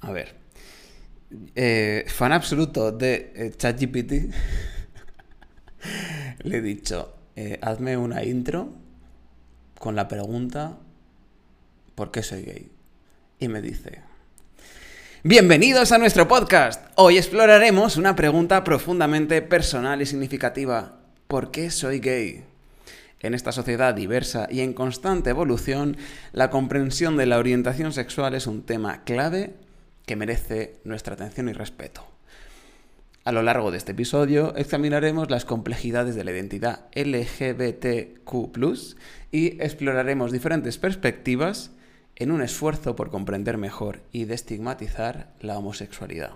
A ver. Eh, fan absoluto de eh, ChatGPT. Le he dicho, eh, hazme una intro con la pregunta ¿por qué soy gay? Y me dice, bienvenidos a nuestro podcast. Hoy exploraremos una pregunta profundamente personal y significativa. ¿Por qué soy gay? En esta sociedad diversa y en constante evolución, la comprensión de la orientación sexual es un tema clave que merece nuestra atención y respeto. A lo largo de este episodio examinaremos las complejidades de la identidad LGBTQ y exploraremos diferentes perspectivas en un esfuerzo por comprender mejor y destigmatizar la homosexualidad.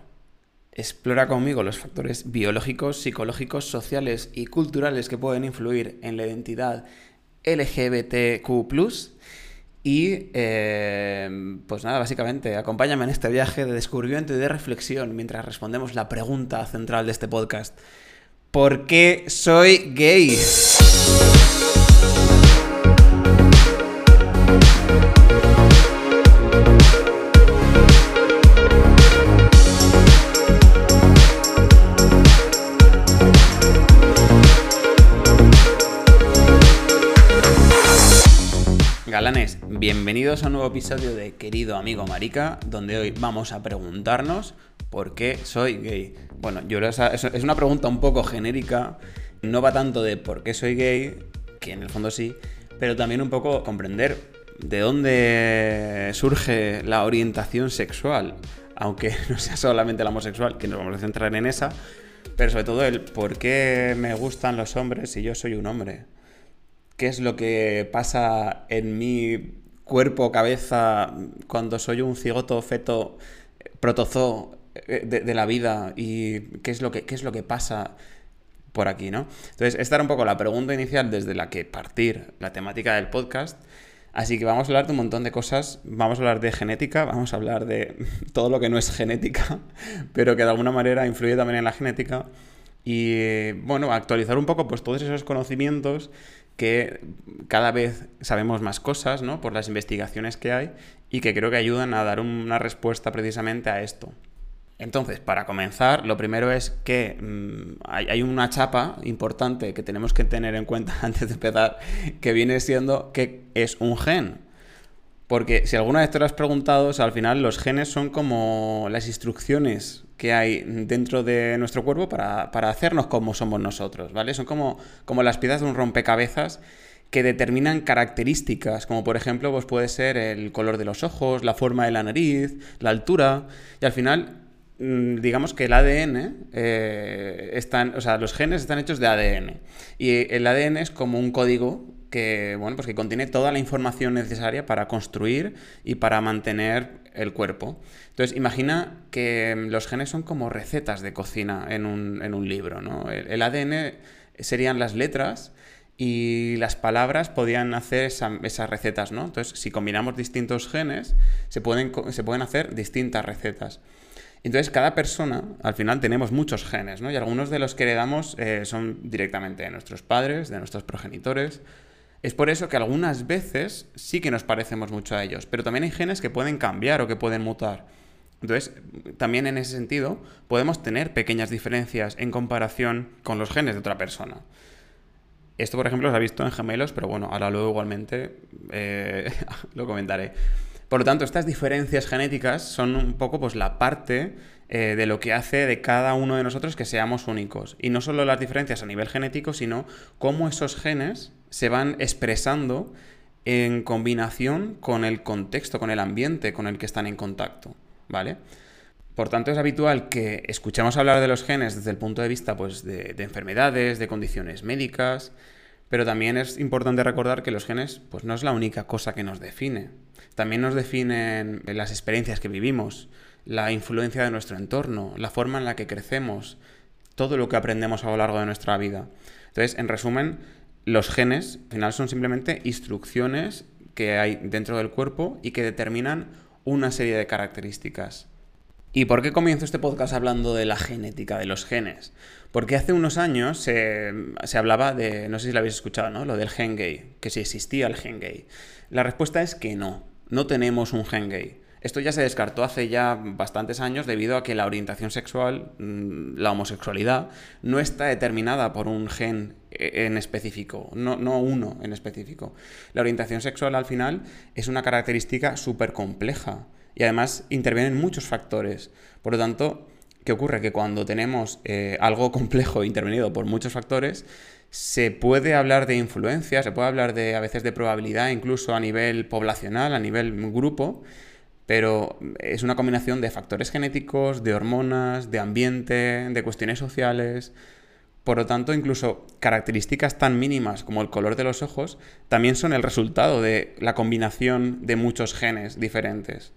Explora conmigo los factores biológicos, psicológicos, sociales y culturales que pueden influir en la identidad LGBTQ y eh, pues nada, básicamente, acompáñame en este viaje de descubrimiento y de reflexión mientras respondemos la pregunta central de este podcast. ¿Por qué soy gay? Bienvenidos a un nuevo episodio de Querido Amigo Marica, donde hoy vamos a preguntarnos por qué soy gay. Bueno, yo es una pregunta un poco genérica, no va tanto de por qué soy gay, que en el fondo sí, pero también un poco comprender de dónde surge la orientación sexual, aunque no sea solamente la homosexual, que nos vamos a centrar en esa, pero sobre todo el por qué me gustan los hombres si yo soy un hombre qué es lo que pasa en mi cuerpo, cabeza, cuando soy un cigoto, feto, protozoo eh, de, la vida y qué es, lo que, qué es lo que pasa por aquí, ¿no? Entonces, esta era un poco la pregunta inicial desde la que partir la temática del podcast. Así que vamos a hablar de un montón de cosas. Vamos a hablar de genética, vamos a hablar de todo lo que no es genética, pero que de alguna manera influye también en la genética. Y bueno, actualizar un poco pues todos esos conocimientos que cada vez sabemos más cosas, ¿no? Por las investigaciones que hay y que creo que ayudan a dar una respuesta precisamente a esto. Entonces, para comenzar, lo primero es que mm, hay, una chapa importante que tenemos que tener en cuenta antes de empezar, que viene siendo que es un gen. Porque si alguna vez te lo has preguntado, al final los genes son como las instrucciones que hay dentro de nuestro cuerpo para, hacernos como somos nosotros, ¿vale? Son como, como las piezas de un rompecabezas que determinan características, como por ejemplo pues puede ser el color de los ojos, la forma de la nariz, la altura, y al final mm, digamos que el ADN eh, están, o sea, los genes están hechos de ADN y el ADN es como un código que, bueno, pues que contiene toda la información necesaria para construir y para mantener el cuerpo. Entonces, imagina que mm, los genes son como recetas de cocina en un, libro, ¿no? El, ADN serían las letras y las palabras podían hacer esas recetas, ¿no? Entonces, si combinamos distintos genes, se pueden, se pueden hacer distintas recetas. Entonces, cada persona, al final tenemos muchos genes, ¿no? Y algunos de los que heredamos eh, son directamente de nuestros padres, de nuestros progenitores, es por eso que algunas veces sí que nos parecemos mucho a ellos, pero también hay genes que pueden cambiar o que pueden mutar. Entonces, también en ese sentido, podemos tener pequeñas diferencias en comparación con los genes de otra persona. Esto, por ejemplo, se ha visto en gemelos, pero bueno, ahora luego igualmente eh, lo comentaré. Por lo tanto, estas diferencias genéticas son un poco pues, la parte eh, de lo que hace de cada uno de nosotros que seamos únicos. Y no solo las diferencias a nivel genético, sino cómo esos genes se van expresando en combinación con el contexto, con el ambiente con el que están en contacto, ¿vale? Por tanto, es habitual que escuchemos hablar de los genes desde el punto de vista pues, de, enfermedades, de condiciones médicas, pero también es importante recordar que los genes pues, no es la única cosa que nos define. También nos definen las experiencias que vivimos, la influencia de nuestro entorno, la forma en la que crecemos, todo lo que aprendemos a lo largo de nuestra vida. Entonces, en resumen, los genes al final son simplemente instrucciones que hay dentro del cuerpo y que determinan una serie de características. ¿Y por qué comienzo este podcast hablando de la genética, de los genes? Porque hace unos años se, hablaba de, no sé si lo habéis escuchado, ¿no? Lo del gen gay, que si existía el gen gay. La respuesta es que no, no tenemos un gen gay. Esto ya se descartó hace ya bastantes años debido a que la orientación sexual, mm, la homosexualidad, no está determinada por un gen e, en específico, no, no uno en específico. La orientación sexual al final es una característica súper compleja y además intervienen muchos factores. Por lo tanto, ¿qué ocurre? Que cuando tenemos eh, algo complejo intervenido por muchos factores, se puede hablar de influencia, se puede hablar de a veces de probabilidad, incluso a nivel poblacional, a nivel grupo, pero es una combinación de factores genéticos, de hormonas, de ambiente, de cuestiones sociales. Por lo tanto, incluso características tan mínimas como el color de los ojos también son el resultado de la combinación de muchos genes diferentes.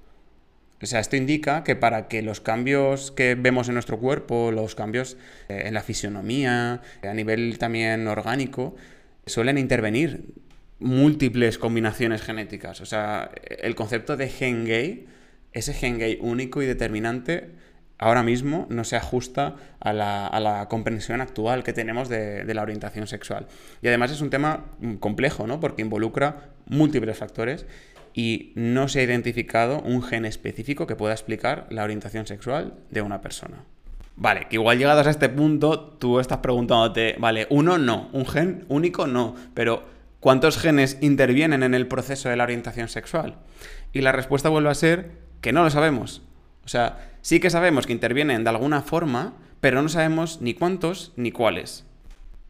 O sea, esto indica que para que los cambios que vemos en nuestro cuerpo, los cambios eh, en la fisionomía, a nivel también orgánico, suelen intervenir múltiples combinaciones genéticas. O sea, el concepto de gen gay, ese gen gay único y determinante, ahora mismo no se ajusta a la, comprensión actual que tenemos de, de, la orientación sexual. Y además es un tema complejo, ¿no? Porque involucra múltiples factores y no se ha identificado un gen específico que pueda explicar la orientación sexual de una persona. Vale, que igual llegados a este punto tú estás preguntándote, vale, uno no, un gen único no, pero ¿cuántos genes intervienen en el proceso de la orientación sexual? Y la respuesta vuelve a ser que no lo sabemos. O sea, sí que sabemos que intervienen de alguna forma, pero no sabemos ni cuántos ni cuáles.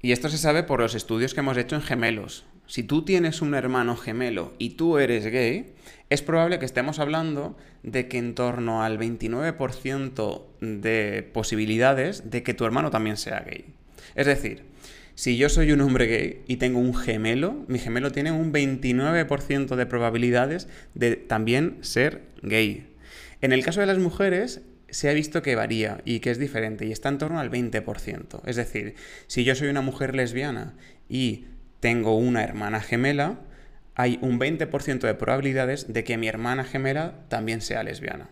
Y esto se sabe por los estudios que hemos hecho en gemelos si tú tienes un hermano gemelo y tú eres gay, es probable que estemos hablando de que en torno al 29% de posibilidades de que tu hermano también sea gay. Es decir, si yo soy un hombre gay y tengo un gemelo, mi gemelo tiene un 29% de probabilidades de también ser gay. En el caso de las mujeres, se ha visto que varía y que es diferente y está en torno al 20%. Es decir, si yo soy una mujer lesbiana y tengo una hermana gemela, hay un 20% de probabilidades de que mi hermana gemela también sea lesbiana.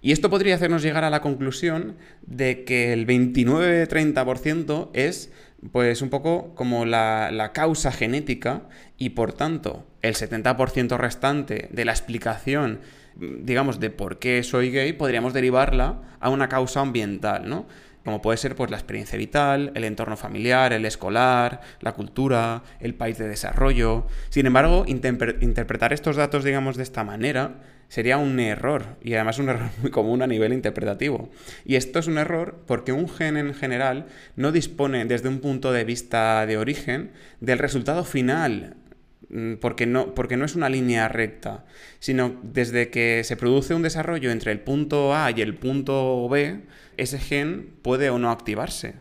Y esto podría hacernos llegar a la conclusión de que el 29-30% es pues un poco como la, la, causa genética y por tanto el 70% restante de la explicación, digamos, de por qué soy gay, podríamos derivarla a una causa ambiental, ¿no? Como puede ser pues, la experiencia vital, el entorno familiar, el escolar, la cultura, el país de desarrollo. Sin embargo, interpretar estos datos, digamos, de esta manera sería un error, y además un error muy común a nivel interpretativo. Y esto es un error porque un gen en general no dispone desde un punto de vista de origen del resultado final porque no, porque no es una línea recta, sino desde que se produce un desarrollo entre el punto A y el punto B, ese gen puede o no activarse.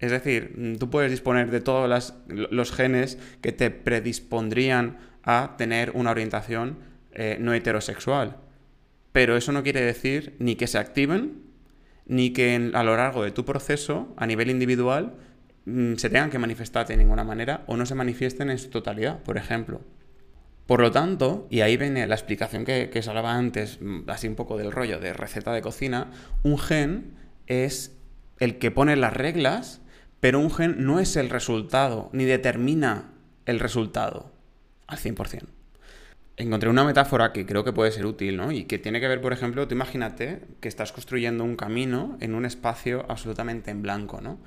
Es decir, mm, tú puedes disponer de todos los genes que te predispondrían a tener una orientación eh, no heterosexual. Pero eso no quiere decir ni que se activen, ni que a lo largo de tu proceso, a nivel individual, mm, se tengan que manifestar de ninguna manera o no se manifiesten en su totalidad, por ejemplo. Por lo tanto, y ahí viene la explicación que, que os hablaba antes, mm, así un poco del rollo de receta de cocina, un gen es el que pone las reglas, pero un gen no es el resultado, ni determina el resultado al 100%. Encontré una metáfora que creo que puede ser útil, ¿no? Y que tiene que ver, por ejemplo, tú imagínate que estás construyendo un camino en un espacio absolutamente en blanco, ¿no?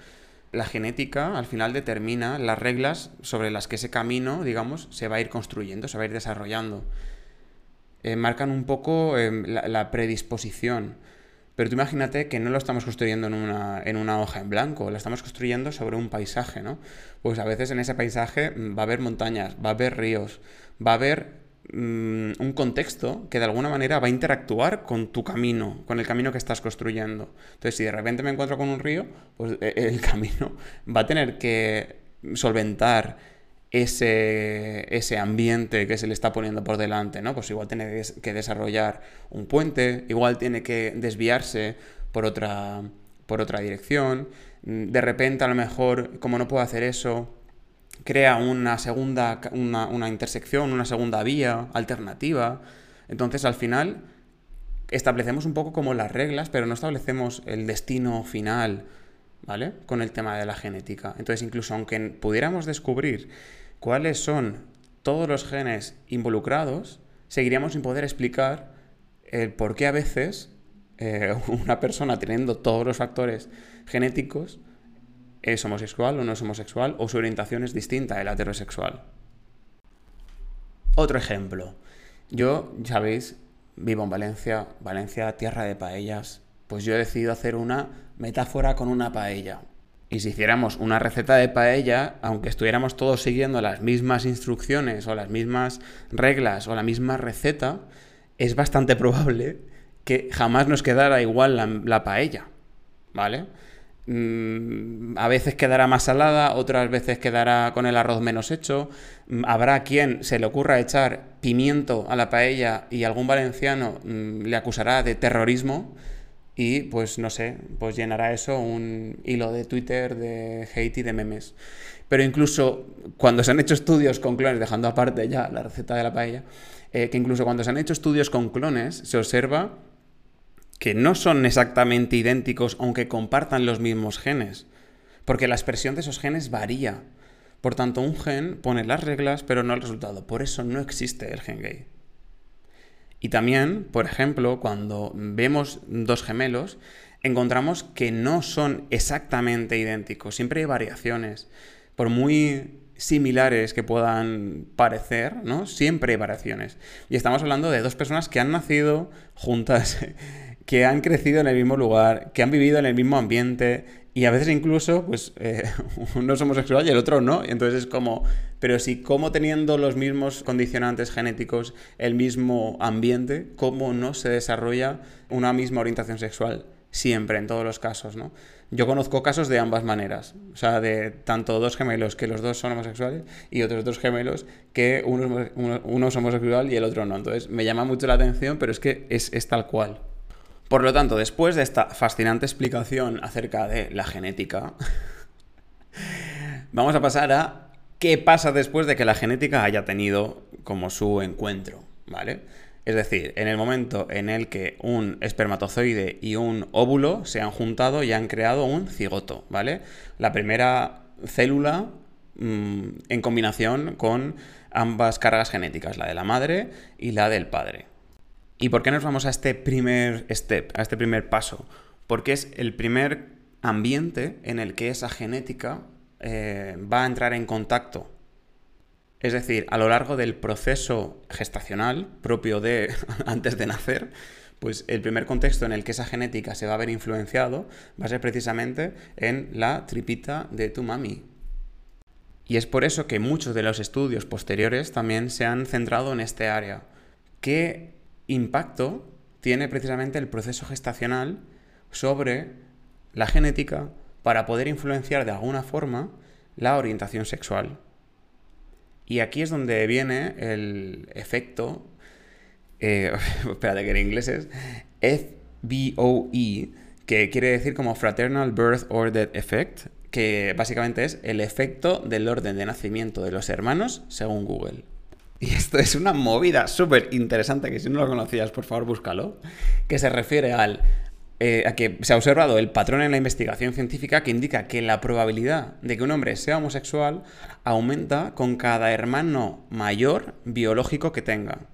La genética al final determina las reglas sobre las que ese camino, digamos, se va a ir construyendo, se va a ir desarrollando. Eh, marcan un poco em, la predisposición. Pero tú imagínate que no lo estamos construyendo en una, en una hoja en blanco, lo estamos construyendo sobre un paisaje, ¿no? Pues a veces en ese paisaje mm, va a haber montañas, va a haber ríos, va a haber un contexto que de alguna manera va a interactuar con tu camino, con el camino que estás construyendo. Entonces, si de repente me encuentro con un río, pues eh, el camino va a tener que solventar ese, ese, ambiente que se le está poniendo por delante, ¿no? Pues igual tiene que desarrollar un puente, igual tiene que desviarse por otra, por otra dirección, de repente a lo mejor, como no puede hacer eso, crea una segunda, una, una intersección, una segunda vía alternativa. Entonces al final establecemos un poco como las reglas, pero no establecemos el destino final, ¿vale? Con el tema de la genética. Entonces incluso aunque pudiéramos descubrir cuáles son todos los genes involucrados, seguiríamos sin poder explicar el por qué a veces eh, una persona teniendo todos los factores genéticos es homosexual o no es homosexual o su orientación es distinta la heterosexual. Otro ejemplo. Yo, ya sabéis, vivo en Valencia, Valencia, tierra de paellas. Pues yo he decidido hacer una metáfora con una paella. Y si hiciéramos una receta de paella, aunque estuviéramos todos siguiendo las mismas instrucciones o las mismas reglas o la misma receta, es bastante probable que jamás nos quedara igual la paella. ¿Vale? Mm, a veces quedará más salada, otras veces quedará con el arroz menos hecho. Mm, habrá quien se le ocurra echar pimiento a la paella y algún valenciano mm, le acusará de terrorismo y pues no sé, pues llenará eso un hilo de Twitter de hate y de memes. Pero incluso cuando se han hecho estudios con clones, dejando aparte ya la receta de la paella, eh, que incluso cuando se han hecho estudios con clones se observa que no son exactamente idénticos aunque compartan los mismos genes, porque la expresión de esos genes varía. Por tanto, un gen pone las reglas pero no el resultado. Por eso no existe el gen gay. Y también, por ejemplo, cuando vemos dos gemelos, encontramos que no son exactamente idénticos. Siempre hay variaciones. Por muy similares que puedan parecer, ¿no? Siempre hay variaciones. Y estamos hablando de dos personas que han nacido juntas que han crecido en el mismo lugar, que han vivido en el mismo ambiente y a veces incluso, pues, eh, uno es homosexual y el otro no. Entonces es como, pero si como teniendo los mismos condicionantes genéticos, el mismo ambiente, ¿cómo no se desarrolla una misma orientación sexual? Siempre, en todos los casos, ¿no? Yo conozco casos de ambas maneras. O sea, de tanto dos gemelos que los dos son homosexuales y otros dos gemelos que uno, uno, es homosexual y el otro no. Entonces me llama mucho la atención, pero es que es, es tal cual. Por lo tanto, después de esta fascinante explicación acerca de la genética, vamos a pasar a qué pasa después de que la genética haya tenido como su encuentro, ¿vale? Es decir, en el momento en el que un espermatozoide y un óvulo se han juntado y han creado un cigoto, ¿vale? La primera célula mm, en combinación con ambas cargas genéticas, la de la madre y la del padre. ¿Y por qué nos vamos a este primer step, a este primer paso? Porque es el primer ambiente en el que esa genética eh, va a entrar en contacto. Es decir, a lo largo del proceso gestacional propio de antes de nacer, pues el primer contexto en el que esa genética se va a ver influenciado va a ser precisamente en la tripita de tu mami. Y es por eso que muchos de los estudios posteriores también se han centrado en este área. ¿Qué impacto tiene precisamente el proceso gestacional sobre la genética para poder influenciar de alguna forma la orientación sexual. Y aquí es donde viene el efecto, eh, espérate que en inglés es FBOE, que quiere decir como Fraternal Birth Order Effect, que básicamente es el efecto del orden de nacimiento de los hermanos según Google. Y esto es una movida súper interesante que si no lo conocías, por favor, búscalo. Que se refiere al, eh, a que se ha observado el patrón en la investigación científica que indica que la probabilidad de que un hombre sea homosexual aumenta con cada hermano mayor biológico que tenga.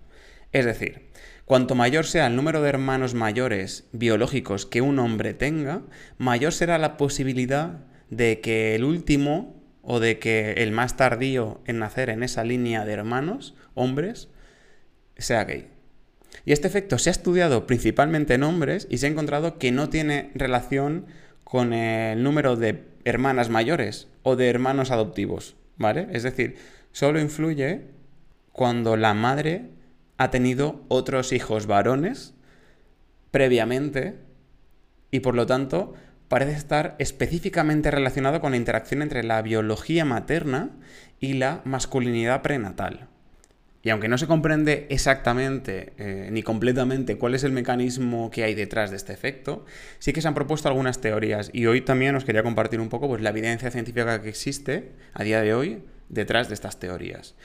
Es decir, cuanto mayor sea el número de hermanos mayores biológicos que un hombre tenga, mayor será la posibilidad de que el último o de que el más tardío en nacer en esa línea de hermanos, hombres, sea gay. Y este efecto se ha estudiado principalmente en hombres y se ha encontrado que no tiene relación con el número de hermanas mayores o de hermanos adoptivos, ¿vale? Es decir, solo influye cuando la madre ha tenido otros hijos varones previamente y por lo tanto parece estar específicamente relacionado con la interacción entre la biología materna y la masculinidad prenatal. Y aunque no se comprende exactamente eh, ni completamente cuál es el mecanismo que hay detrás de este efecto, sí que se han propuesto algunas teorías y hoy también os quería compartir un poco pues, la evidencia científica que existe a día de hoy detrás de estas teorías.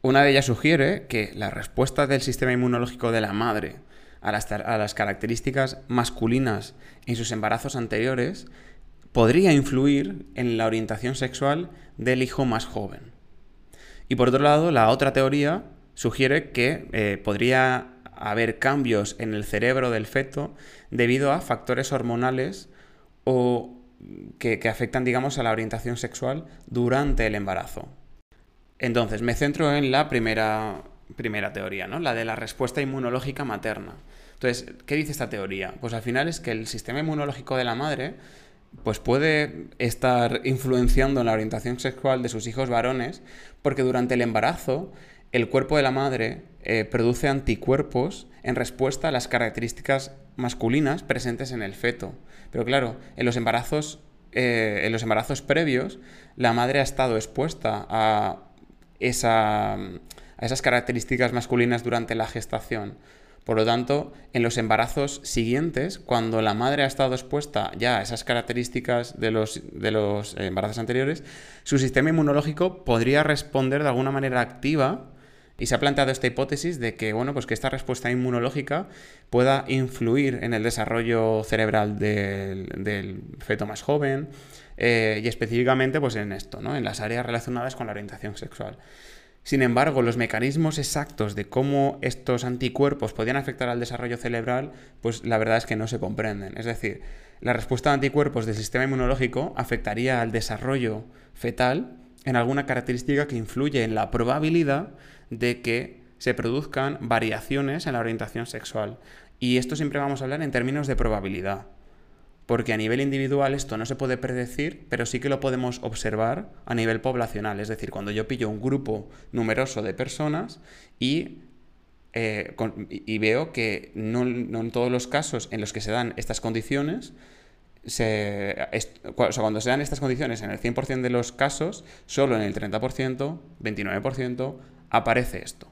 Una de ellas sugiere que la respuesta del sistema inmunológico de la madre a las, características masculinas en sus embarazos anteriores, podría influir en la orientación sexual del hijo más joven. Y por otro lado, la otra teoría sugiere que eh, podría haber cambios en el cerebro del feto debido a factores hormonales o que, afectan, digamos, a la orientación sexual durante el embarazo. Entonces, me centro en la primera, primera teoría, ¿no? La de la respuesta inmunológica materna. Entonces, ¿qué dice esta teoría? Pues al final es que el sistema inmunológico de la madre pues puede estar influenciando en la orientación sexual de sus hijos varones porque durante el embarazo el cuerpo de la madre eh, produce anticuerpos en respuesta a las características masculinas presentes en el feto. Pero claro, en los embarazos, eh, en los embarazos previos, la madre ha estado expuesta a, esa, a esas características masculinas durante la gestación. Por lo tanto, en los embarazos siguientes, cuando la madre ha estado expuesta ya a esas características de los, de los embarazos anteriores, su sistema inmunológico podría responder de alguna manera activa y se ha planteado esta hipótesis de que, bueno, pues que esta respuesta inmunológica pueda influir en el desarrollo cerebral del, feto más joven eh, y específicamente pues en esto, ¿no? En las áreas relacionadas con la orientación sexual. Sin embargo, los mecanismos exactos de cómo estos anticuerpos podían afectar al desarrollo cerebral, pues la verdad es que no se comprenden. Es decir, la respuesta de anticuerpos del sistema inmunológico afectaría al desarrollo fetal en alguna característica que influye en la probabilidad de que se produzcan variaciones en la orientación sexual. Y esto siempre vamos a hablar en términos de probabilidad. Porque a nivel individual esto no se puede predecir, pero sí que lo podemos observar a nivel poblacional. Es decir, cuando yo pillo un grupo numeroso de personas y, eh, veo que no, en todos los casos en los que se dan estas condiciones, se, cuando se dan estas condiciones en el 100% de los casos, solo en el 30%, 29%, aparece esto.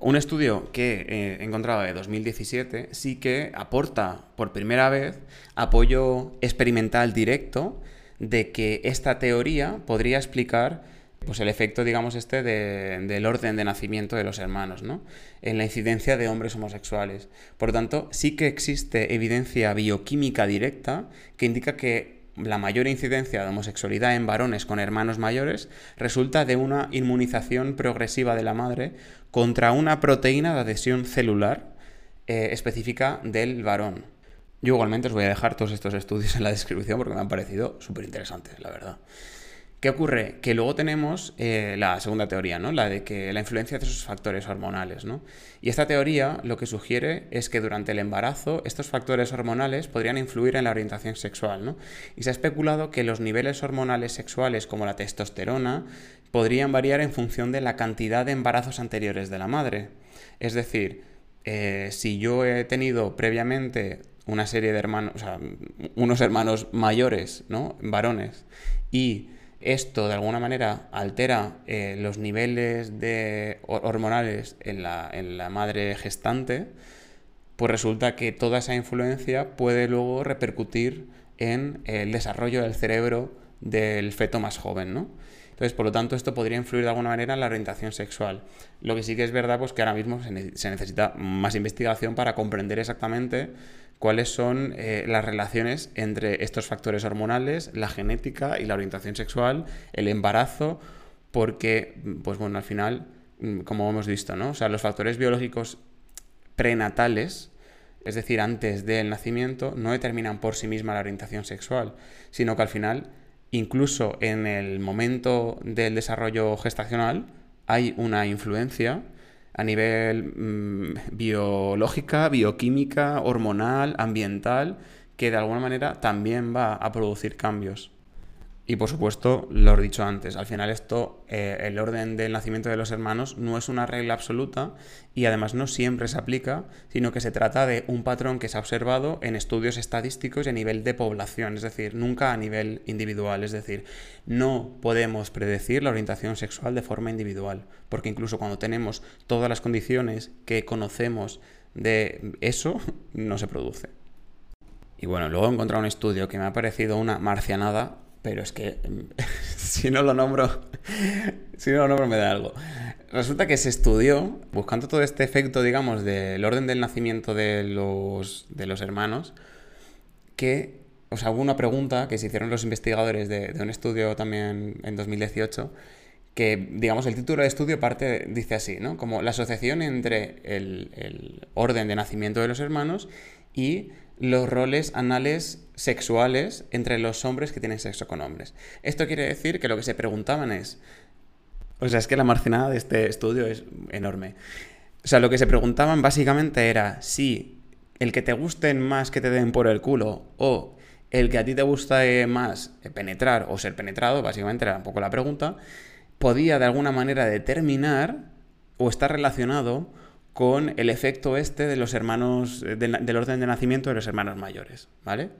Un estudio que he encontrado de 2017 sí que aporta por primera vez apoyo experimental directo de que esta teoría podría explicar pues el efecto, digamos, este del orden de nacimiento de los hermanos, ¿no? En la incidencia de hombres homosexuales. Por lo tanto, sí que existe evidencia bioquímica directa que indica que la mayor incidencia de homosexualidad en varones con hermanos mayores resulta de una inmunización progresiva de la madre contra una proteína de adhesión celular eh, específica del varón. Yo igualmente os voy a dejar todos estos estudios en la descripción porque me han parecido súper interesantes, la verdad. ¿Qué ocurre? Que luego tenemos eh, la segunda teoría, ¿no? La de que la influencia de esos factores hormonales, ¿no? Y esta teoría lo que sugiere es que durante el embarazo estos factores hormonales podrían influir en la orientación sexual, ¿no? Y se ha especulado que los niveles hormonales sexuales como la testosterona podrían variar en función de la cantidad de embarazos anteriores de la madre. Es decir, eh, si yo he tenido previamente una serie de hermanos, o sea, unos hermanos mayores, ¿no? Varones, y esto de alguna manera altera eh, los niveles de hormonales en la, en la madre gestante, pues resulta que toda esa influencia puede luego repercutir en el desarrollo del cerebro del feto más joven, ¿no? Entonces, por lo tanto, esto podría influir de alguna manera en la orientación sexual. Lo que sí que es verdad, pues que ahora mismo se, necesita más investigación para comprender exactamente cuáles son eh, las relaciones entre estos factores hormonales, la genética y la orientación sexual, el embarazo, porque, pues bueno, al final, mm, como hemos visto, ¿no? O sea, los factores biológicos prenatales, es decir, antes del nacimiento, no determinan por sí misma la orientación sexual, sino que al final, incluso en el momento del desarrollo gestacional, hay una influencia a nivel mm, biológica, bioquímica, hormonal, ambiental, que de alguna manera también va a producir cambios. Y por supuesto, lo he dicho antes, al final esto, eh, el orden del nacimiento de los hermanos no es una regla absoluta y además no siempre se aplica, sino que se trata de un patrón que se ha observado en estudios estadísticos y a nivel de población, es decir, nunca a nivel individual, es decir, no podemos predecir la orientación sexual de forma individual, porque incluso cuando tenemos todas las condiciones que conocemos de eso, no se produce. Y bueno, luego he encontrado un estudio que me ha parecido una marcianada pero es que si no lo nombro, si no lo nombro me da algo. Resulta que se estudió, buscando todo este efecto, digamos, del orden del nacimiento de los, de los hermanos, que, o sea, hubo una pregunta que se hicieron los investigadores de, un estudio también en 2018, que, digamos, el título de estudio parte, dice así, ¿no? Como la asociación entre el, el orden de nacimiento de los hermanos y los roles anales sexuales entre los hombres que tienen sexo con hombres. Esto quiere decir que lo que se preguntaban es, o sea, es que la marcinada de este estudio es enorme. O sea, lo que se preguntaban básicamente era si el que te gusten más que te den por el culo o el que a ti te gusta más penetrar o ser penetrado, básicamente era un poco la pregunta, podía de alguna manera determinar o estar relacionado con el efecto este de los hermanos, del orden de nacimiento de los hermanos mayores, ¿vale?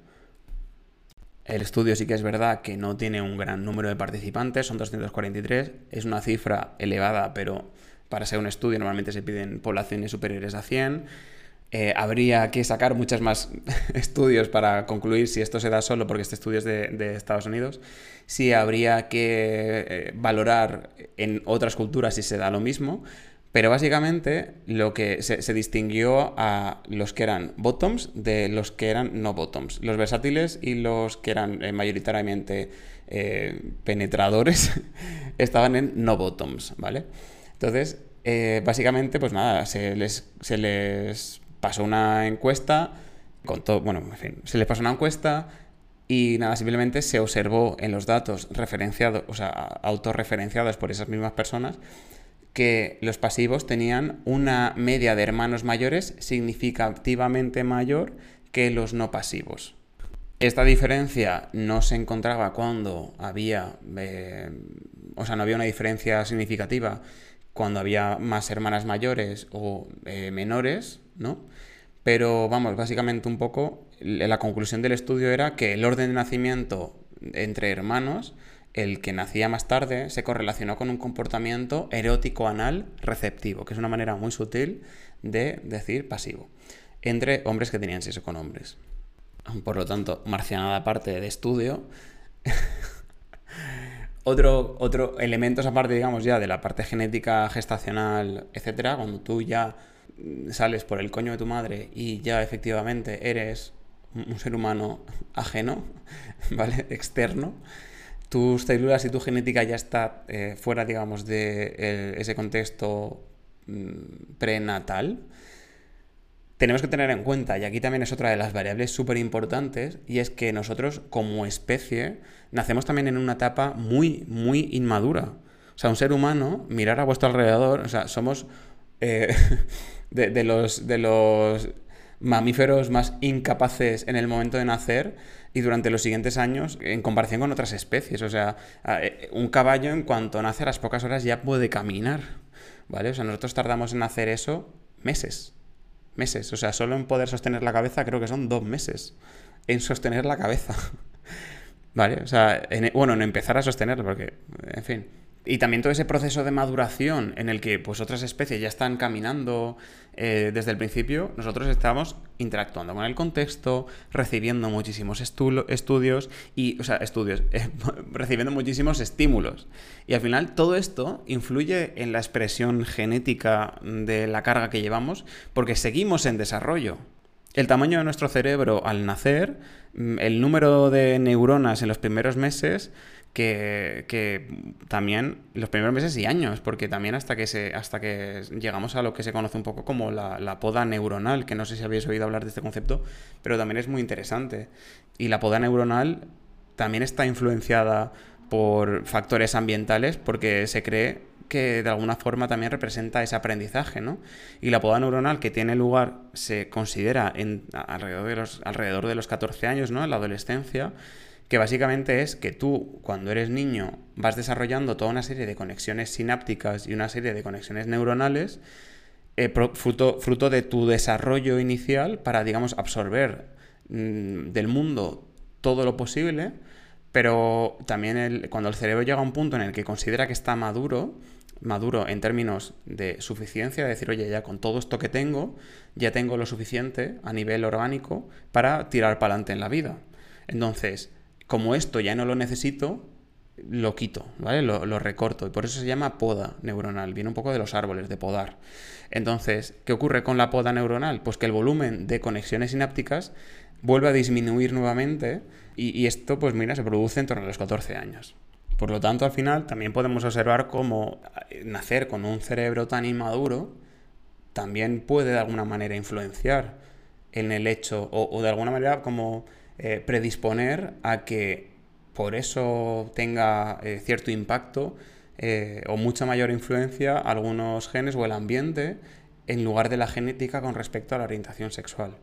El estudio sí que es verdad que no tiene un gran número de participantes, son 243, es una cifra elevada, pero para ser un estudio normalmente se piden poblaciones superiores a 100. Eh, habría que sacar muchos más estudios para concluir si esto se da solo porque este estudio es de, Estados Unidos, si habría que eh, valorar en otras culturas si se da lo mismo, pero básicamente lo que se, distinguió a los que eran bottoms de los que eran no bottoms, los versátiles y los que eran eh, mayoritariamente penetradores estaban en no bottoms, ¿vale? Entonces, básicamente, pues nada, se les, se les pasó una encuesta, con todo, bueno, en fin, se les pasó una encuesta y nada, simplemente se observó en los datos referenciados, o sea, autorreferenciados por esas mismas personas, que los pasivos tenían una media de hermanos mayores significativamente mayor que los no pasivos. Esta diferencia no se encontraba cuando había, eh, o sea, no había una diferencia significativa cuando había más hermanas mayores o eh, menores, ¿no? Pero vamos, básicamente un poco, la conclusión del estudio era que el orden de nacimiento entre hermanos, el que nacía más tarde, se correlacionó con un comportamiento erótico anal receptivo, que es una manera muy sutil de decir pasivo, entre hombres que tenían sexo con hombres. Por lo tanto, marcianada aparte de estudio, Otro, otro elementos aparte, digamos, ya de la parte genética gestacional, etcétera, cuando tú ya sales por el coño de tu madre y ya efectivamente eres un ser humano ajeno, ¿vale? Externo, tus células y tu genética ya está eh, fuera, digamos, de ese contexto mm, prenatal, tenemos que tener en cuenta, y aquí también es otra de las variables súper importantes, y es que nosotros como especie nacemos también en una etapa muy, muy inmadura. O sea, un ser humano, mirar a vuestro alrededor, o sea, somos eh, de, los, de los mamíferos más incapaces en el momento de nacer y durante los siguientes años en comparación con otras especies. O sea, eh, un caballo en cuanto nace a las pocas horas ya puede caminar, ¿vale? O sea, nosotros tardamos en hacer eso meses meses. O sea, solo en poder sostener la cabeza creo que son dos meses. En sostener la cabeza. ¿Vale? O sea, bueno, en empezar a sostenerla, porque, en fin. Y también todo ese proceso de maduración en el que pues, otras especies ya están caminando eh, desde el principio, nosotros estamos interactuando con el contexto, recibiendo muchísimos estudios y, o sea, estudios, eh, recibiendo muchísimos estímulos. Y al final todo esto influye en la expresión genética de la carga que llevamos porque seguimos en desarrollo. El tamaño de nuestro cerebro al nacer, mm, el número de neuronas en los primeros meses, que, también los primeros meses y años, porque también hasta que, se, hasta que llegamos a lo que se conoce un poco como la, poda neuronal, que no sé si habéis oído hablar de este concepto, pero también es muy interesante. Y la poda neuronal también está influenciada por factores ambientales porque se cree que de alguna forma también representa ese aprendizaje, ¿no? Y la poda neuronal que tiene lugar se considera en, alrededor, de los, alrededor de los 14 años, ¿no? En la adolescencia, que básicamente es que tú cuando eres niño vas desarrollando toda una serie de conexiones sinápticas y una serie de conexiones neuronales eh, fruto, fruto, de tu desarrollo inicial para, digamos, absorber mm, del mundo todo lo posible, pero también cuando el cerebro llega a un punto en el que considera que está maduro, maduro en términos de suficiencia, de decir, oye, ya con todo esto que tengo, ya tengo lo suficiente a nivel orgánico para tirar para adelante en la vida. Entonces, como esto ya no lo necesito, lo quito, ¿vale? Lo, recorto. Y por eso se llama poda neuronal. Viene un poco de los árboles, de podar. Entonces, ¿qué ocurre con la poda neuronal? Pues que el volumen de conexiones sinápticas vuelve a disminuir nuevamente y, esto, pues mira, se produce en torno a los 14 años. Por lo tanto, al final también podemos observar cómo eh, nacer con un cerebro tan inmaduro también puede de alguna manera influenciar en el hecho o, de alguna manera como eh, predisponer a que por eso tenga eh, cierto impacto o mucha mayor influencia algunos genes o el ambiente en lugar de la genética con respecto a la orientación sexual.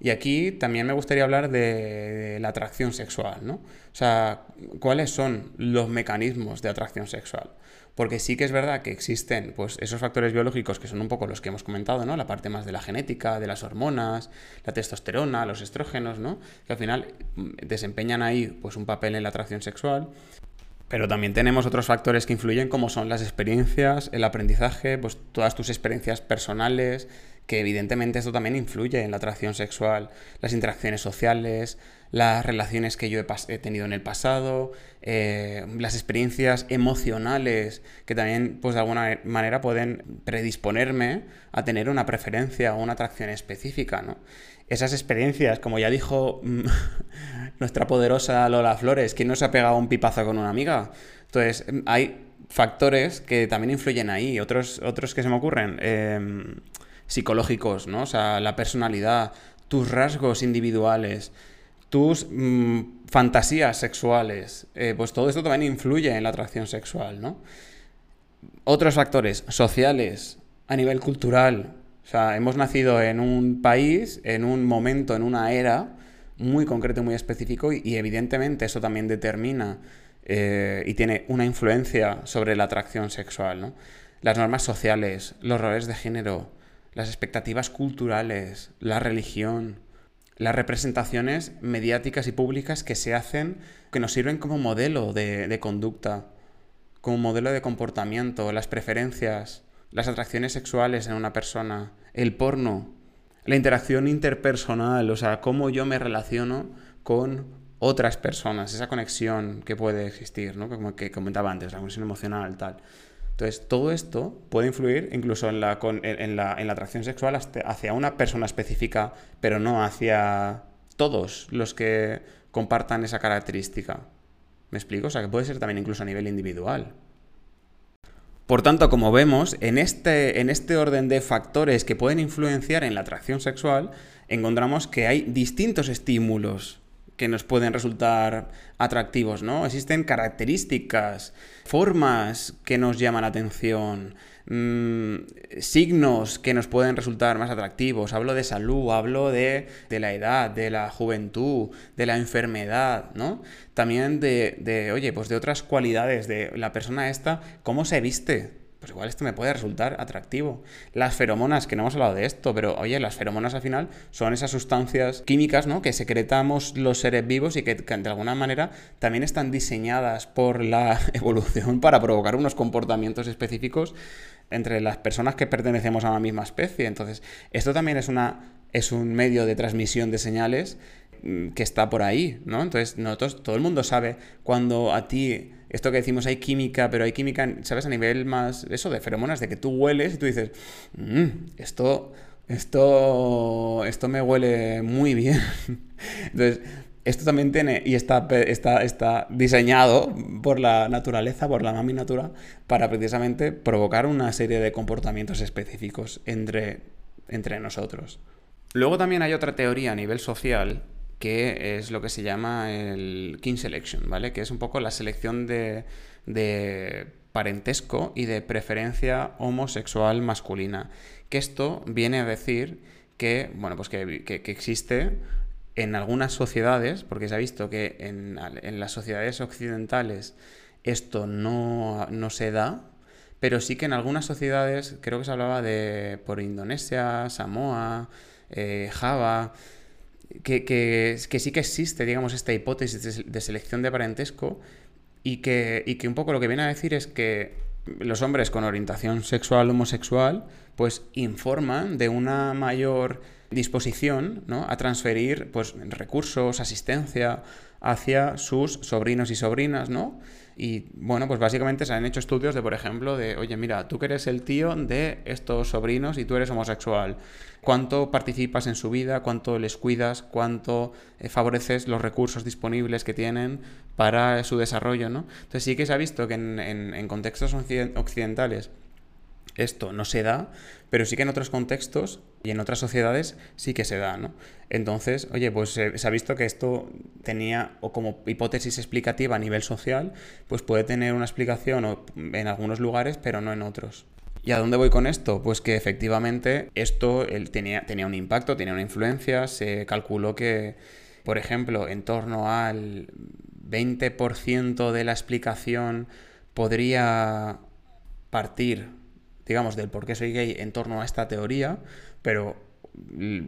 Y aquí también me gustaría hablar de la atracción sexual, ¿no? O sea, ¿cuáles son los mecanismos de atracción sexual? Porque sí que es verdad que existen pues, esos factores biológicos que son un poco los que hemos comentado, ¿no? La parte más de la genética, de las hormonas, la testosterona, los estrógenos, ¿no? Que al final mm, desempeñan ahí pues, un papel en la atracción sexual. Pero también tenemos otros factores que influyen como son las experiencias, el aprendizaje, pues todas tus experiencias personales, que evidentemente esto también influye en la atracción sexual, las interacciones sociales, las relaciones que yo he, tenido en el pasado, eh, las experiencias emocionales que también pues de alguna manera pueden predisponerme a tener una preferencia o una atracción específica, ¿no? Esas experiencias, como ya dijo mm, nuestra poderosa Lola Flores, ¿quién no se ha pegado un pipazo con una amiga? Entonces, hay factores que también influyen ahí, otros, otros que se me ocurren. Em, psicológicos, ¿no? O sea, la personalidad, tus rasgos individuales, tus mm, fantasías sexuales, eh, pues todo esto también influye en la atracción sexual, ¿no? Otros factores sociales, a nivel cultural, o sea, hemos nacido en un país, en un momento, en una era muy concreto, muy específico, y, evidentemente eso también determina eh, y tiene una influencia sobre la atracción sexual, ¿no? Las normas sociales, los roles de género, las expectativas culturales, la religión, las representaciones mediáticas y públicas que se hacen, que nos sirven como modelo de, conducta, como modelo de comportamiento, las preferencias, las atracciones sexuales en una persona, el porno, la interacción interpersonal, o sea, cómo yo me relaciono con otras personas, esa conexión que puede existir, ¿no? Como que comentaba antes, la conexión emocional, tal. Entonces, todo esto puede influir incluso en la, en, la, atracción sexual hacia una persona específica, pero no hacia todos los que compartan esa característica. ¿Me explico? O sea, que puede ser también incluso a nivel individual. Por tanto, como vemos, en este, en este orden de factores que pueden influenciar en la atracción sexual, encontramos que hay distintos estímulos que nos pueden resultar atractivos, ¿no? Existen características, formas que nos llaman la atención, mm, signos que nos pueden resultar más atractivos. Hablo de salud, hablo de, de, la edad, de la juventud, de la enfermedad, ¿no? También de, de, oye, pues de otras cualidades de la persona esta, cómo se viste, pues igual esto me puede resultar atractivo. Las feromonas, que no hemos hablado de esto, pero oye, las feromonas al final son esas sustancias químicas, ¿no? Que secretamos los seres vivos y que, de alguna manera también están diseñadas por la evolución para provocar unos comportamientos específicos entre las personas que pertenecemos a la misma especie. Entonces, esto también es una es un medio de transmisión de señales mm, que está por ahí, ¿no? Entonces, nosotros, todo el mundo sabe cuando a ti esto que decimos hay química, pero hay química, ¿sabes? A nivel más, eso de feromonas, de que tú hueles y tú dices, mm, esto, esto, esto me huele muy bien. Entonces, esto también tiene y está, está, está diseñado por la naturaleza, por la mami natura, para precisamente provocar una serie de comportamientos específicos entre, entre nosotros. Luego también hay otra teoría a nivel social que es lo que se llama el King Selection, ¿vale? Que es un poco la selección de, parentesco y de preferencia homosexual masculina. Que esto viene a decir que, bueno, pues que, existe en algunas sociedades, porque se ha visto que en, las sociedades occidentales esto no, se da, pero sí que en algunas sociedades, creo que se hablaba de por Indonesia, Samoa, eh, Java, que, sí que existe, digamos, esta hipótesis de, selección de parentesco y que, y que un poco lo que viene a decir es que los hombres con orientación sexual homosexual pues informan de una mayor disposición ¿no? a transferir pues, recursos, asistencia hacia sus sobrinos y sobrinas, ¿no? Y bueno, pues básicamente se han hecho estudios de, por ejemplo, de, oye, mira, tú que eres el tío de estos sobrinos y tú eres homosexual. ¿Cuánto participas en su vida? ¿Cuánto les cuidas? ¿Cuánto eh, favoreces los recursos disponibles que tienen para su desarrollo? ¿no? Entonces sí que se ha visto que en contextos occidentales esto no se da, pero sí que en otros contextos y en otras sociedades sí que se da, ¿no? Entonces, oye, pues se, ha visto que esto tenía, o como hipótesis explicativa a nivel social, pues puede tener una explicación en algunos lugares, pero no en otros. ¿Y a dónde voy con esto? Pues que efectivamente esto tenía, tenía un impacto, tenía una influencia, se calculó que, por ejemplo, en torno al 20% de la explicación podría partir digamos, del por qué soy gay en torno a esta teoría, pero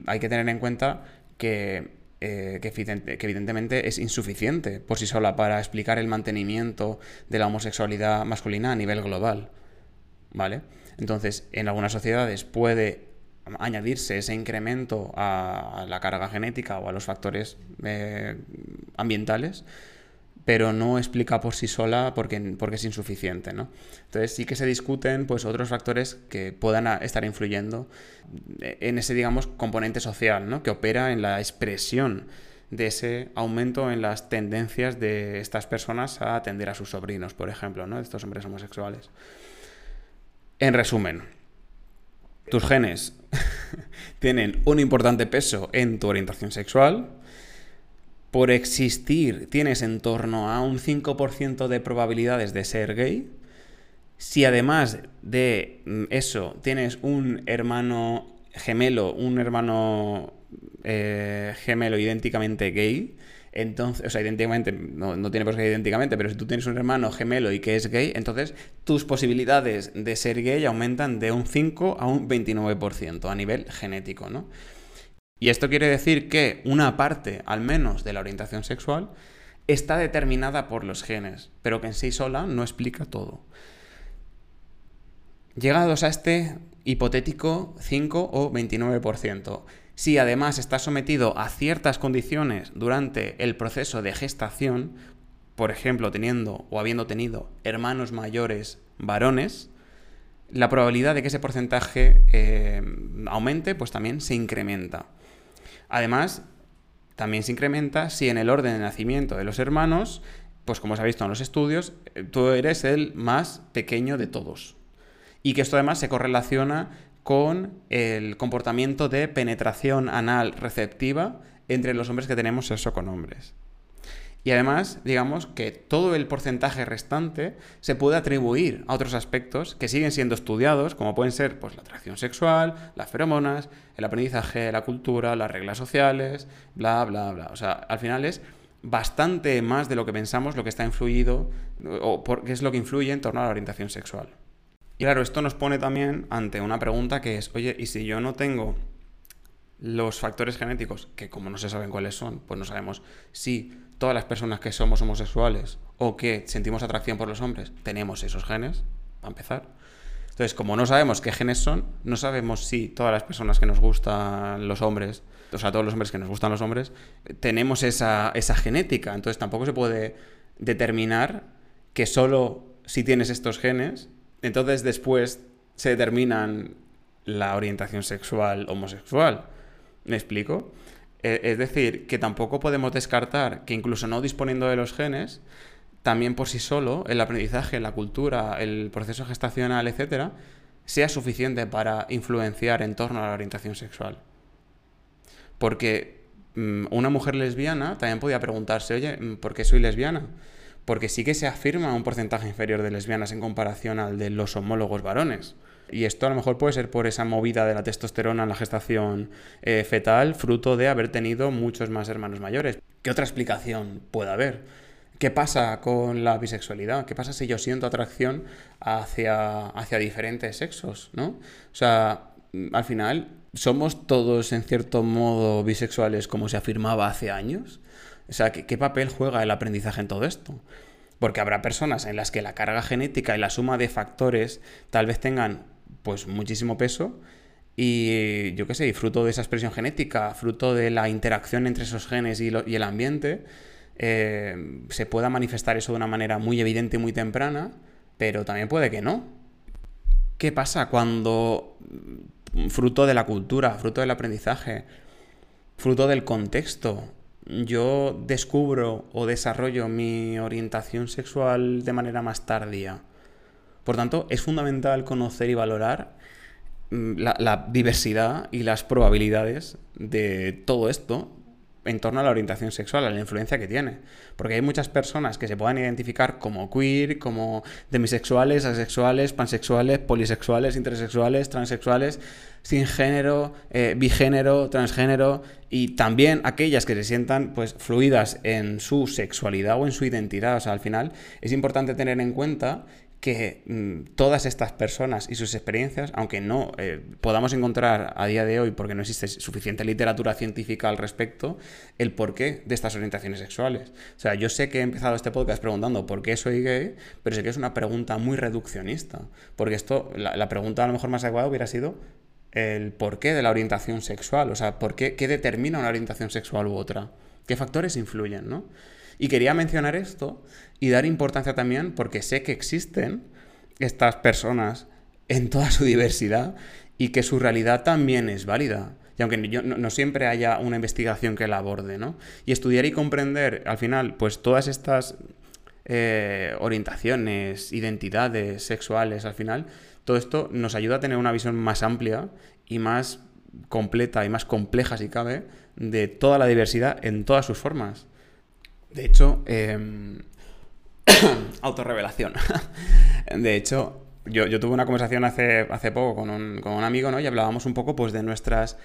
hay que tener en cuenta que, eh, que, evidentemente es insuficiente por sí sola para explicar el mantenimiento de la homosexualidad masculina a nivel global. ¿Vale? Entonces, en algunas sociedades puede añadirse ese incremento a la carga genética o a los factores eh, ambientales, pero no explica por sí sola porque, porque es insuficiente. ¿no? Entonces sí que se discuten pues, otros factores que puedan estar influyendo en ese, digamos, componente social, ¿no? que opera en la expresión de ese aumento en las tendencias de estas personas a atender a sus sobrinos, por ejemplo, ¿no? de estos hombres homosexuales. En resumen, tus genes tienen un importante peso en tu orientación sexual, por existir tienes en torno a un 5% de probabilidades de ser gay, si además de mm, eso tienes un hermano gemelo, un hermano eh, gemelo idénticamente gay, entonces, o sea, idénticamente, no, no, tiene por qué idénticamente, pero si tú tienes un hermano gemelo y que es gay, entonces tus posibilidades de ser gay aumentan de un 5 a un 29% a nivel genético, ¿no? Y esto quiere decir que una parte, al menos, de la orientación sexual está determinada por los genes, pero que en sí sola no explica todo. Llegados a este hipotético 5 o 29%, si además está sometido a ciertas condiciones durante el proceso de gestación, por ejemplo, teniendo o habiendo tenido hermanos mayores varones, la probabilidad de que ese porcentaje eh, aumente, pues también se incrementa. Además, también se incrementa si en el orden de nacimiento de los hermanos, pues como se ha visto en los estudios, eh, tú eres el más pequeño de todos. Y que esto además se correlaciona con el comportamiento de penetración anal receptiva entre los hombres que tenemos sexo con hombres. Y además, digamos que todo el porcentaje restante se puede atribuir a otros aspectos que siguen siendo estudiados, como pueden ser pues, la atracción sexual, las feromonas, el aprendizaje, la cultura, las reglas sociales, bla, bla, bla. O sea, al final es bastante más de lo que pensamos lo que está influido, o qué es lo que influye en torno a la orientación sexual. Y claro, esto nos pone también ante una pregunta que es, oye, ¿y si yo no tengo los factores genéticos, que como no se saben cuáles son, pues no sabemos si todas las personas que somos homosexuales o que sentimos atracción por los hombres tenemos esos genes, para empezar. Entonces, como no sabemos qué genes son, no sabemos si todas las personas que nos gustan los hombres, o sea, todos los hombres que nos gustan los hombres, tenemos esa, esa genética. Entonces, tampoco se puede determinar que solo si tienes estos genes, entonces después se determinan la orientación sexual homosexual. ¿Me explico? E, es decir, que tampoco podemos descartar que incluso no disponiendo de los genes, también por sí solo el aprendizaje, la cultura, el proceso gestacional, etcétera, sea suficiente para influenciar en torno a la orientación sexual. Porque mm, una mujer lesbiana también podía preguntarse, oye, mm, ¿por qué soy lesbiana? Porque sí que se afirma un porcentaje inferior de lesbianas en comparación al de los homólogos varones. Y esto a lo mejor puede ser por esa movida de la testosterona en la gestación eh, fetal, fruto de haber tenido muchos más hermanos mayores. ¿Qué otra explicación puede haber? ¿Qué pasa con la bisexualidad? ¿Qué pasa si yo siento atracción hacia, hacia diferentes sexos? ¿no? O sea, al final, ¿somos todos en cierto modo bisexuales como se afirmaba hace años? O sea, ¿qué, qué papel juega el aprendizaje en todo esto? Porque habrá personas en las que la carga genética y la suma de factores tal vez tengan pues muchísimo peso y yo qué sé, fruto de esa expresión genética, fruto de la interacción entre esos genes y, el ambiente, eh, se pueda manifestar eso de una manera muy evidente y muy temprana, pero también puede que no. ¿Qué pasa cuando mm, fruto de la cultura, fruto del aprendizaje, fruto del contexto, yo descubro o desarrollo mi orientación sexual de manera más tardía? Por tanto, es fundamental conocer y valorar mm, la, diversidad y las probabilidades de todo esto en torno a la orientación sexual, a la influencia que tiene. Porque hay muchas personas que se puedan identificar como queer, como demisexuales, asexuales, pansexuales, polisexuales, intersexuales, transexuales, sin género, eh, bigénero, transgénero, y también aquellas que se sientan pues fluidas en su sexualidad o en su identidad. O sea, al final es importante tener en cuenta que mm, todas estas personas y sus experiencias, aunque no eh, podamos encontrar a día de hoy, porque no existe suficiente literatura científica al respecto, el porqué de estas orientaciones sexuales. O sea, yo sé que he empezado este podcast preguntando por qué soy gay, pero sé que es una pregunta muy reduccionista, porque esto, la, pregunta a lo mejor más adecuada hubiera sido el porqué de la orientación sexual, o sea, por qué, qué determina una orientación sexual u otra, qué factores influyen, ¿no? Y quería mencionar esto y dar importancia también porque sé que existen estas personas en toda su diversidad y que su realidad también es válida. Y aunque no, siempre haya una investigación que la aborde, ¿no? Y estudiar y comprender, al final, pues todas estas eh, orientaciones, identidades sexuales, al final, todo esto nos ayuda a tener una visión más amplia y más completa y más compleja, si cabe, de toda la diversidad en todas sus formas. De hecho, eh, autorrevelación. de hecho, yo, tuve una conversación hace, hace poco con un, amigo, ¿no? Y hablábamos un poco pues, de nuestras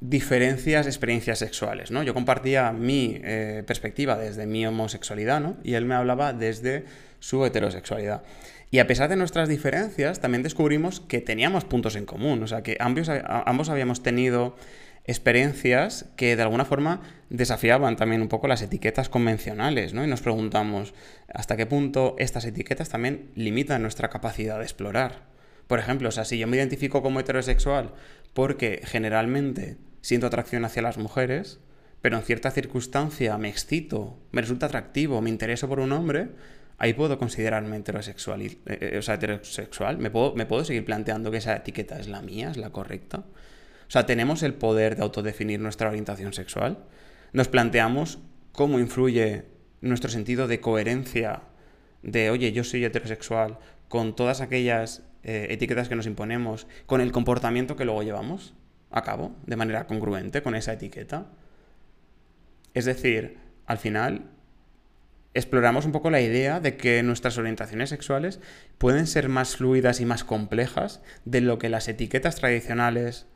diferencias, experiencias sexuales, ¿no? Yo compartía mi eh, perspectiva desde mi homosexualidad, ¿no? Y él me hablaba desde su heterosexualidad. Y a pesar de nuestras diferencias, también descubrimos que teníamos puntos en común, o sea, que ambos, ambos habíamos tenido experiencias que de alguna forma desafiaban también un poco las etiquetas convencionales, ¿no? Y nos preguntamos hasta qué punto estas etiquetas también limitan nuestra capacidad de explorar. Por ejemplo, o sea, si yo me identifico como heterosexual porque generalmente siento atracción hacia las mujeres, pero en cierta circunstancia me excito, me resulta atractivo, me intereso por un hombre, ahí puedo considerarme heterosexual. Eh, eh, o sea, heterosexual. ¿Me puedo, ¿Me puedo seguir planteando que esa etiqueta es la mía, es la correcta? Sea, tenemos el poder de autodefinir nuestra orientación sexual. Nos planteamos cómo influye nuestro sentido de coherencia de, oye, yo soy heterosexual, con todas aquellas eh, etiquetas que nos imponemos, con el comportamiento que luego llevamos a cabo de manera congruente con esa etiqueta. Es decir, al final exploramos un poco la idea de que nuestras orientaciones sexuales pueden ser más fluidas y más complejas de lo que las etiquetas tradicionales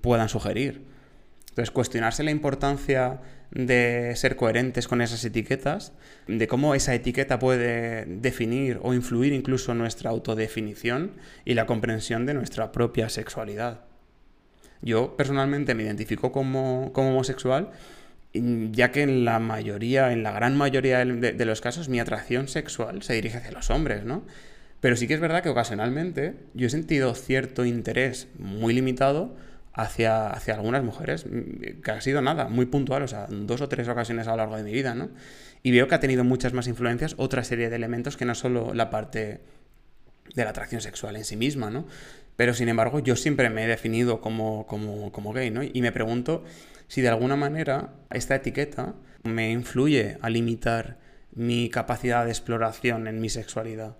puedan sugerir. Entonces, cuestionarse la importancia de ser coherentes con esas etiquetas, de cómo esa etiqueta puede definir o influir incluso nuestra autodefinición y la comprensión de nuestra propia sexualidad. Yo personalmente me identifico como, homosexual, ya que en la mayoría, en la gran mayoría de, de, los casos, mi atracción sexual se dirige hacia los hombres, ¿no? Pero sí que es verdad que ocasionalmente yo he sentido cierto interés muy limitado hacia, hacia algunas mujeres, mm, que ha sido nada, muy puntual, o sea, dos o tres ocasiones a lo largo de mi vida, ¿no? Y veo que ha tenido muchas más influencias, otra serie de elementos que no solo la parte de la atracción sexual en sí misma, ¿no? Pero sin embargo, yo siempre me he definido como, como, como gay, ¿no? Y me pregunto si de alguna manera esta etiqueta me influye a limitar mi capacidad de exploración en mi sexualidad.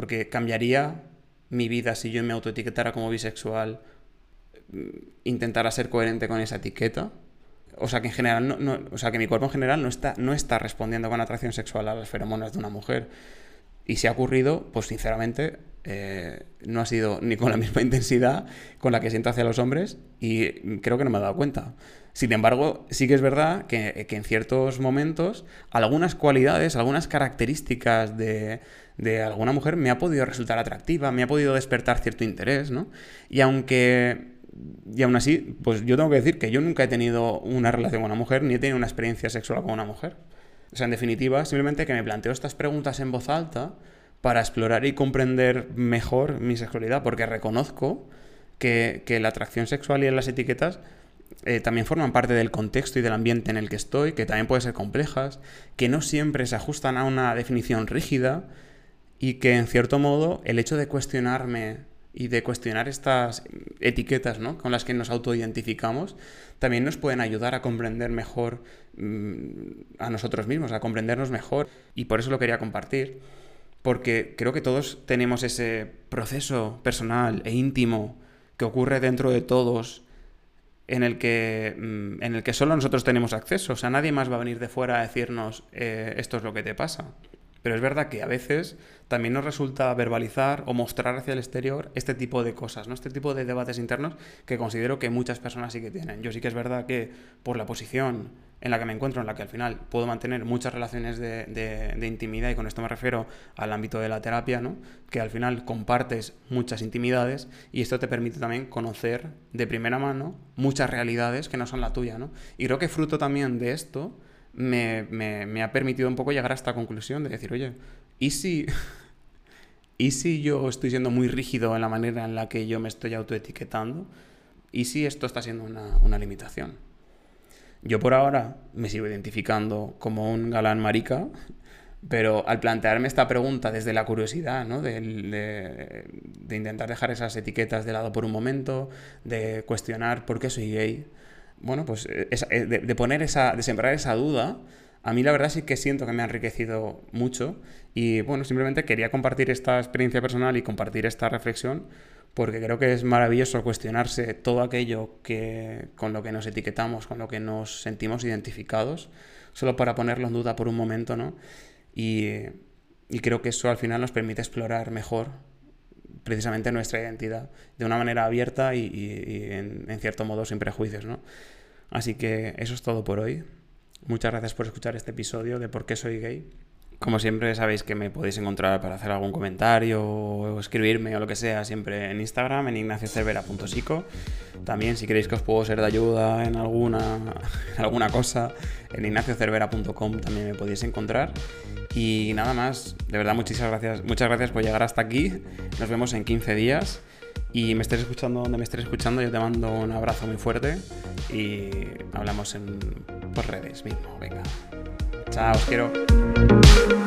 Porque cambiaría mi vida si yo me autoetiquetara como bisexual intentara ser coherente con esa etiqueta. O sea que en general o sea que mi cuerpo en general no está, no está respondiendo con atracción sexual a las feromonas de una mujer. Y si ha ocurrido, pues sinceramente eh, no ha sido ni con la misma intensidad con la que siento hacia los hombres y creo que no me he dado cuenta. Sin embargo, sí que es verdad que, que en ciertos momentos algunas cualidades, algunas características de, de, alguna mujer me ha podido resultar atractiva, me ha podido despertar cierto interés, ¿no? Y aunque y aún así, pues yo tengo que decir que yo nunca he tenido una relación con una mujer, ni he tenido una experiencia sexual con una mujer. O sea, en definitiva, simplemente que me planteo estas preguntas en voz alta para explorar y comprender mejor mi sexualidad, porque reconozco que, la atracción sexual y las etiquetas eh, también forman parte del contexto y del ambiente en el que estoy, que también pueden ser complejas, que no siempre se ajustan a una definición rígida y que en cierto modo el hecho de cuestionarme y de cuestionar estas etiquetas ¿no? con las que nos autoidentificamos, también nos pueden ayudar a comprender mejor mm, a nosotros mismos, a comprendernos mejor. Y por eso lo quería compartir, porque creo que todos tenemos ese proceso personal e íntimo que ocurre dentro de todos en el que, mm, en el que solo nosotros tenemos acceso. O sea, nadie más va a venir de fuera a decirnos eh, esto es lo que te pasa. Pero es verdad que a veces también nos resulta verbalizar o mostrar hacia el exterior este tipo de cosas, ¿no? este tipo de debates internos que considero que muchas personas sí que tienen. Yo sí que es verdad que por la posición en la que me encuentro, en la que al final puedo mantener muchas relaciones de, intimidad, y con esto me refiero al ámbito de la terapia, ¿no? que al final compartes muchas intimidades y esto te permite también conocer de primera mano muchas realidades que no son la tuya. ¿no? Y creo que fruto también de esto me, ha permitido un poco llegar a esta conclusión de decir, oye, ¿y si, ¿y si yo estoy siendo muy rígido en la manera en la que yo me estoy autoetiquetando? ¿Y si esto está siendo una, limitación? Yo por ahora me sigo identificando como un galán marica, pero al plantearme esta pregunta desde la curiosidad, ¿no? de, de, intentar dejar esas etiquetas de lado por un momento, de cuestionar por qué soy gay, bueno, pues eh, eh, de, poner esa, de sembrar esa duda, a mí la verdad sí que siento que me ha enriquecido mucho y bueno, simplemente quería compartir esta experiencia personal y compartir esta reflexión porque creo que es maravilloso cuestionarse todo aquello que, con lo que nos etiquetamos, con lo que nos sentimos identificados, solo para ponerlo en duda por un momento, ¿no? Y, creo que eso al final nos permite explorar mejor precisamente nuestra identidad de una manera abierta y, en, en, cierto modo sin prejuicios, ¿no? Así que eso es todo por hoy. Muchas gracias por escuchar este episodio de por qué soy gay. Como siempre sabéis que me podéis encontrar para hacer algún comentario o escribirme o lo que sea siempre en Instagram en ignaciocervera.sico. También si queréis que os puedo ser de ayuda en alguna, en alguna cosa en ignaciocervera.com también me podéis encontrar. Y nada más, de verdad muchísimas gracias, muchas gracias por llegar hasta aquí. Nos vemos en 15 días. Y me estés escuchando donde me estés escuchando, yo te mando un abrazo muy fuerte y hablamos en, por redes mismo. Venga. Chao, os quiero.